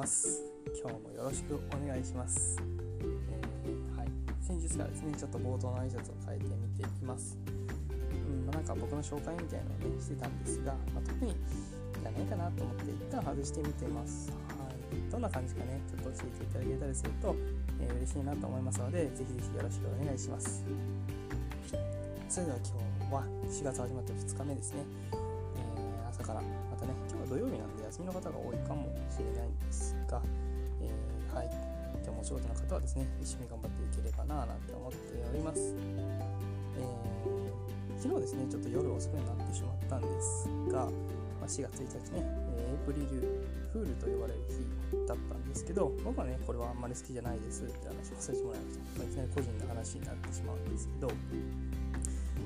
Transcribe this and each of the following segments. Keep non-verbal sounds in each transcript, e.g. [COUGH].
ます。今日もよろしくお願いします、えー、はい。先日からですねちょっと冒頭の挨拶を変えてみていきます、うんまあ、なんか僕の紹介みたいなのをねしてたんですが、まあ、特にいらないかなと思って一旦外してみてます。はい。どんな感じかねちょっと教えていただけたりすると、えー、嬉しいなと思いますのでぜひぜひよろしくお願いします。それでは今日は4月始まって2日目ですね、からまたね今日は土曜日なんで休みの方が多いかもしれないんですが、えー、はい。今日もお仕事の方はですね一緒に頑張っていければななんて思っております、えー、昨日ですねちょっと夜遅くになってしまったんですが、まあ、4月1日ね、エイプリルフールと呼ばれる日だったんですけど僕はねこれはあんまり好きじゃないですって話をさせてもらいました、まあ、いきなり個人の話になってしまうんですけど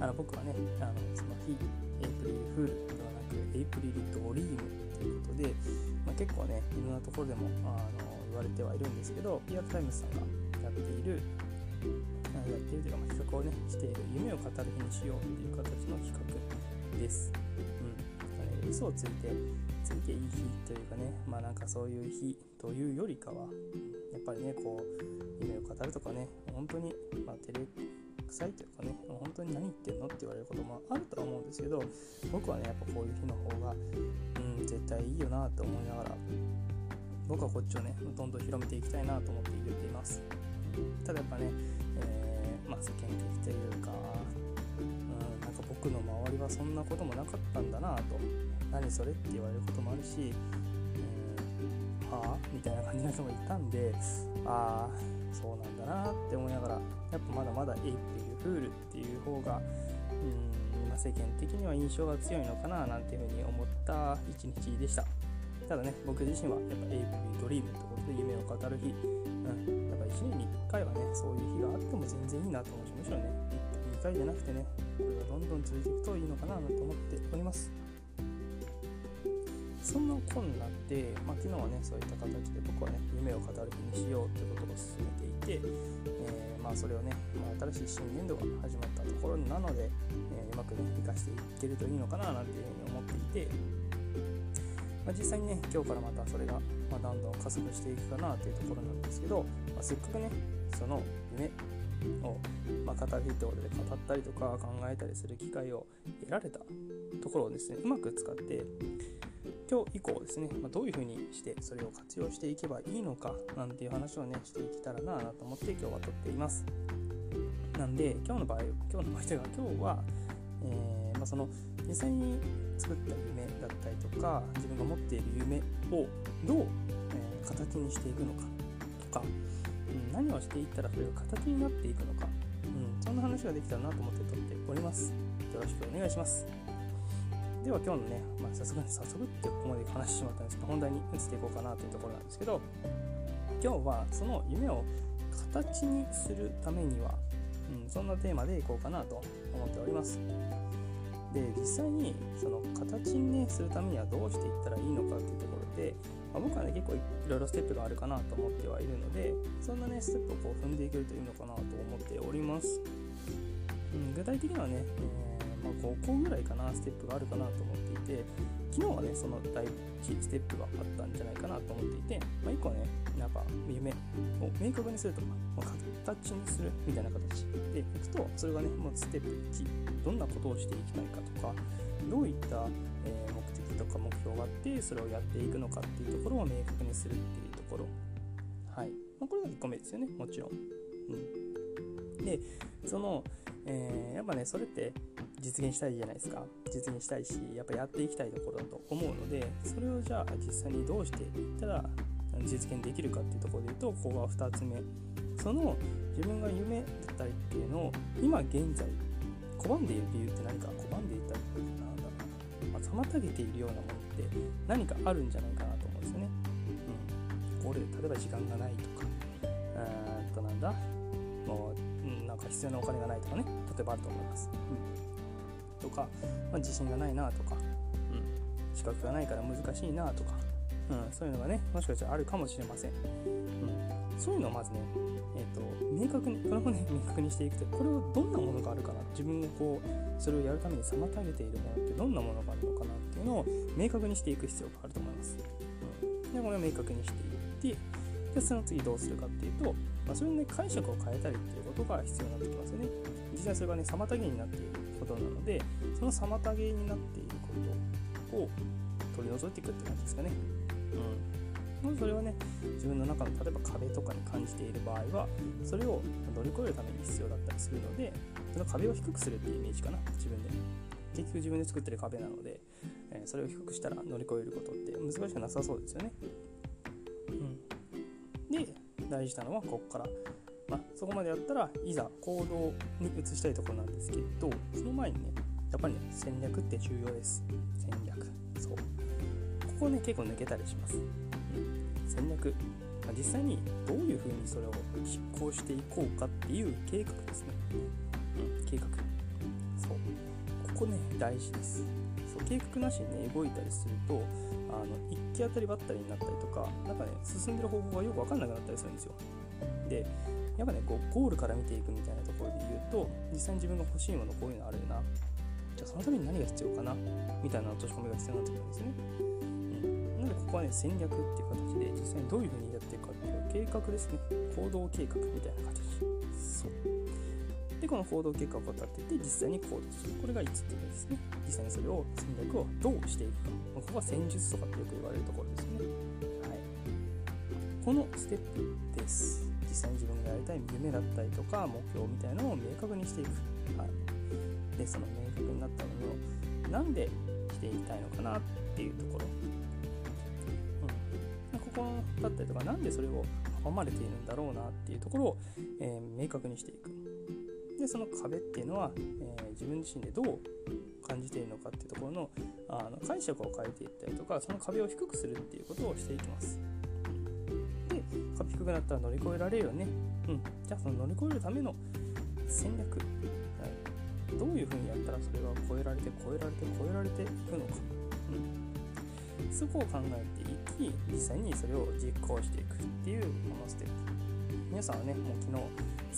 あの僕はねあのその日エイプリルフールではなくエイプリルドリームということで、まあ、結構ねいろんなところでもあの言われてはいるんですけど PR TIMES さんがやっているやっているというか、まあ、企画をねしている夢を語る日にしようという形の企画です。うんね、嘘をついてついていい日というかねまあなんかそういう日というよりかはやっぱりねこう夢を語るとかね本当に、まあ、テレ臭いというかねもう本当に何言ってんのって言われることもあるとは思うんですけど僕はねやっぱこういう日の方がうん絶対いいよなと思いながら僕はこっちをねどんどん広めていきたいなと思って入れています。ただやっぱね、えー、まあ、世間的というかうんなんか僕の周りはそんなこともなかったんだなと何それって言われることもあるしあみたいな感じの人もいたんでああそうなんだなって思いながらやっぱまだまだエイプリルフールっていう方がうん、ま世間的には印象が強いのかななんていうふうに思った一日でした。ただね僕自身はやっぱエイプリルドリームってことで夢を語る日、うん、やっぱ1年に1回はねそういう日があっても全然いいなと思うしむしろね2回じゃなくてねこれがどんどん続いていくといいのかなと思っております。そんなこんなで、まあ、昨日はねそういった形で僕はね夢を語る日にしようということを進めていて、えー、まあ、それをね、まあ、新しい新年度が始まったところなので、えー、うまくね生かしていけるといいのかななんていうふうに思っていて、まあ、実際にね今日からまたそれが、まどんどん加速していくかなというところなんですけど、まあせっかくねその夢を、ま語る日ってことで語ったりとか考えたりする機会を得られたところをですねうまく使って今日以降ですね、まあ、どういうふうにしてそれを活用していけばいいのかなんていう話をねしていけたらなと思って今日は撮っています。なんで今日の場合今日の場合というか今日は、えー、まあ、その実際に作った夢だったりとか自分が持っている夢をどう、えー、形にしていくのかとか、うん、何をしていったらそれが形になっていくのか、うん、そんな話ができたらなと思って撮っております。よろしくお願いします。では今日のね、まあ、早速、早速ってここまで話してしまったんですけど、本題に移っていこうかなというところなんですけど、今日はその夢を形にするためには、うん、そんなテーマでいこうかなと思っております。で、実際にその形に、ね、するためにはどうしていったらいいのかっていうところで、まあ、僕はね、結構いろいろステップがあるかなと思ってはいるので、そんなね、ステップをこう踏んでいけるといいのかなと思っております。うん、具体的にはね、えーまあ、5個ぐらいかなステップがあるかなと思っていて昨日はねその第1ステップがあったんじゃないかなと思っていて、まあ、1個はねやっぱ夢を明確にするとか、まあ、形にするみたいな形でいくとそれがねもうステップ1どんなことをしていきたいかとかどういった、え目的とか目標があってそれをやっていくのかっていうところを明確にするっていうところ。はい、まあ、これが1個目ですよねもちろん、うん、でその、えー、やっぱねそれって実現したいじゃないですか。実現したいしやっぱやっていきたいところだと思うのでそれをじゃあ実際にどうしていったら実現できるかっていうところで言うとここが2つ目。その自分が夢だったりっていうのを今現在拒んでいる理由って何か拒んでいたりなんだろうな、まあ、妨げているようなものって何かあるんじゃないかなと思うんですよね。うん、これ例えば時間がないとか。うんとなんだ。もう、うん、なんか必要なお金がないとかね。例えばあると思います。うん。とか、まあ、自信がないなとか、うん、資格がないから難しいなとか、うん、そういうのがねもしかしたらあるかもしれません、うん、そういうのをまずね、えーと、明確にこれもね [LAUGHS] 明確にしていくとこれをどんなものがあるかな自分がこうそれをやるために妨げているものってどんなものがあるのかなっていうのを明確にしていく必要があると思います、うん、でこれを明確にしているてでその次どうするかっていうと、まあ、それのね解釈を変えたりっていうことが必要になってきますよね。実際それがね妨げになっていることなのでその妨げになっていることを取り除いていくって感じですかね。うん。それはね自分の中の例えば壁とかに感じている場合はそれを乗り越えるために必要だったりするのでその壁を低くするっていうイメージかな自分で。結局自分で作ってる壁なので、えー、それを低くしたら乗り越えることって難しくなさそうですよね。うん。で大事なのはここからまあ、そこまでやったらいざ行動に移したいところなんですけどその前にねやっぱりね戦略って重要です戦略そうここね結構抜けたりします、うん、戦略まあ、実際にどういうふうにそれを執行していこうかっていう計画ですね。うん、計画。そう。ここね、大事です。そう計画なしにね、動いたりすると、あの一気当たりばったりになったりとか、なんかね、進んでる方法がよく分かんなくなったりするんですよ。で、やっぱね、こうゴールから見ていくみたいなところで言うと、実際に自分が欲しいもの、こういうのあるよな。じゃあそのために何が必要かなみたいな落とし込みが必要になってくるんですね。うん。なのでここはね戦略っていう形で実際にどういうふうにやっていくかっていう計画ですね。行動計画みたいな形。そう。でこの行動計画を立てて実際に行動する。これが5つ目ですね。実際にそれを戦略をどうしていくか。ここは戦術とかってよく言われるところですね。はい。このステップです。実際に自分がやりたい夢だったりとか目標みたいなのを明確にしていく、はい、でその明確になったものをなんでしていきたいのかなっていうところ。うん。ここだったりとか何でそれを阻まれているんだろうなっていうところを、えー、明確にしていく。でその壁っていうのは、えー、自分自身でどう感じているのかっていうところのあの解釈を変えていったりとかその壁を低くするっていうことをしていきます。壁低くなったら乗り越えられるよね。うん。じゃあその乗り越えるための戦略、はい、どういうふうにやったらそれが超えられて超えられて超えられていくのか、うん、そこを考えていき実際にそれを実行していくっていうこのステップ。皆さんはねもう昨日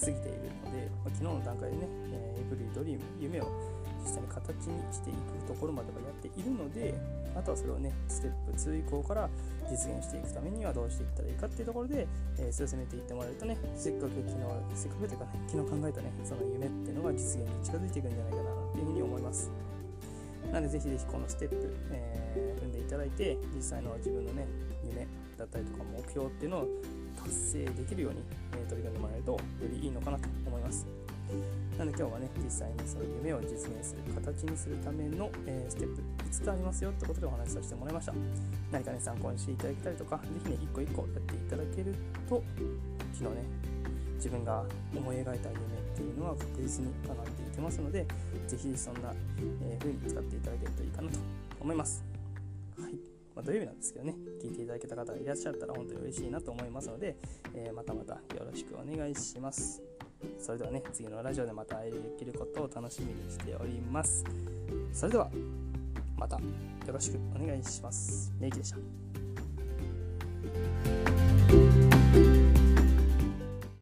過ぎているので、昨日の段階でね、え、エブリードリーム夢を実際に形にしていくところまではやっているのであとはそれをねステップ2以降から実現していくためにはどうしていったらいいかっていうところで、えー、進めていってもらえるとねせっかく昨日せっかくというかね昨日考えたねその夢っていうのが実現に近づいていくんじゃないかなっていうふうに思います。なのでぜひぜひこのステップ、えー、踏んでいただいて実際の自分のね夢だったりとか目標っていうのを達成できるように、えー、取り組んでもらえるとよりいいのかなと思います。なので今日はね実際にその夢を実現する形にするための、えー、ステップ5つありますよってことでお話しさせてもらいました。何かね参考にしていただけたりとかぜひね一個一個やっていただけると昨日ね自分が思い描いた夢っていうのは確実に叶っていきますのでぜひそんな、えー、風に使っていただけるといいかなと思います。はい。まあ、土曜日なんですけどね、聞いていただけた方がいらっしゃったら本当に嬉しいなと思いますので、えー、またまたよろしくお願いします。それではね、次のラジオでまた会えできることを楽しみにしております。それでは、またよろしくお願いします。メイキでした。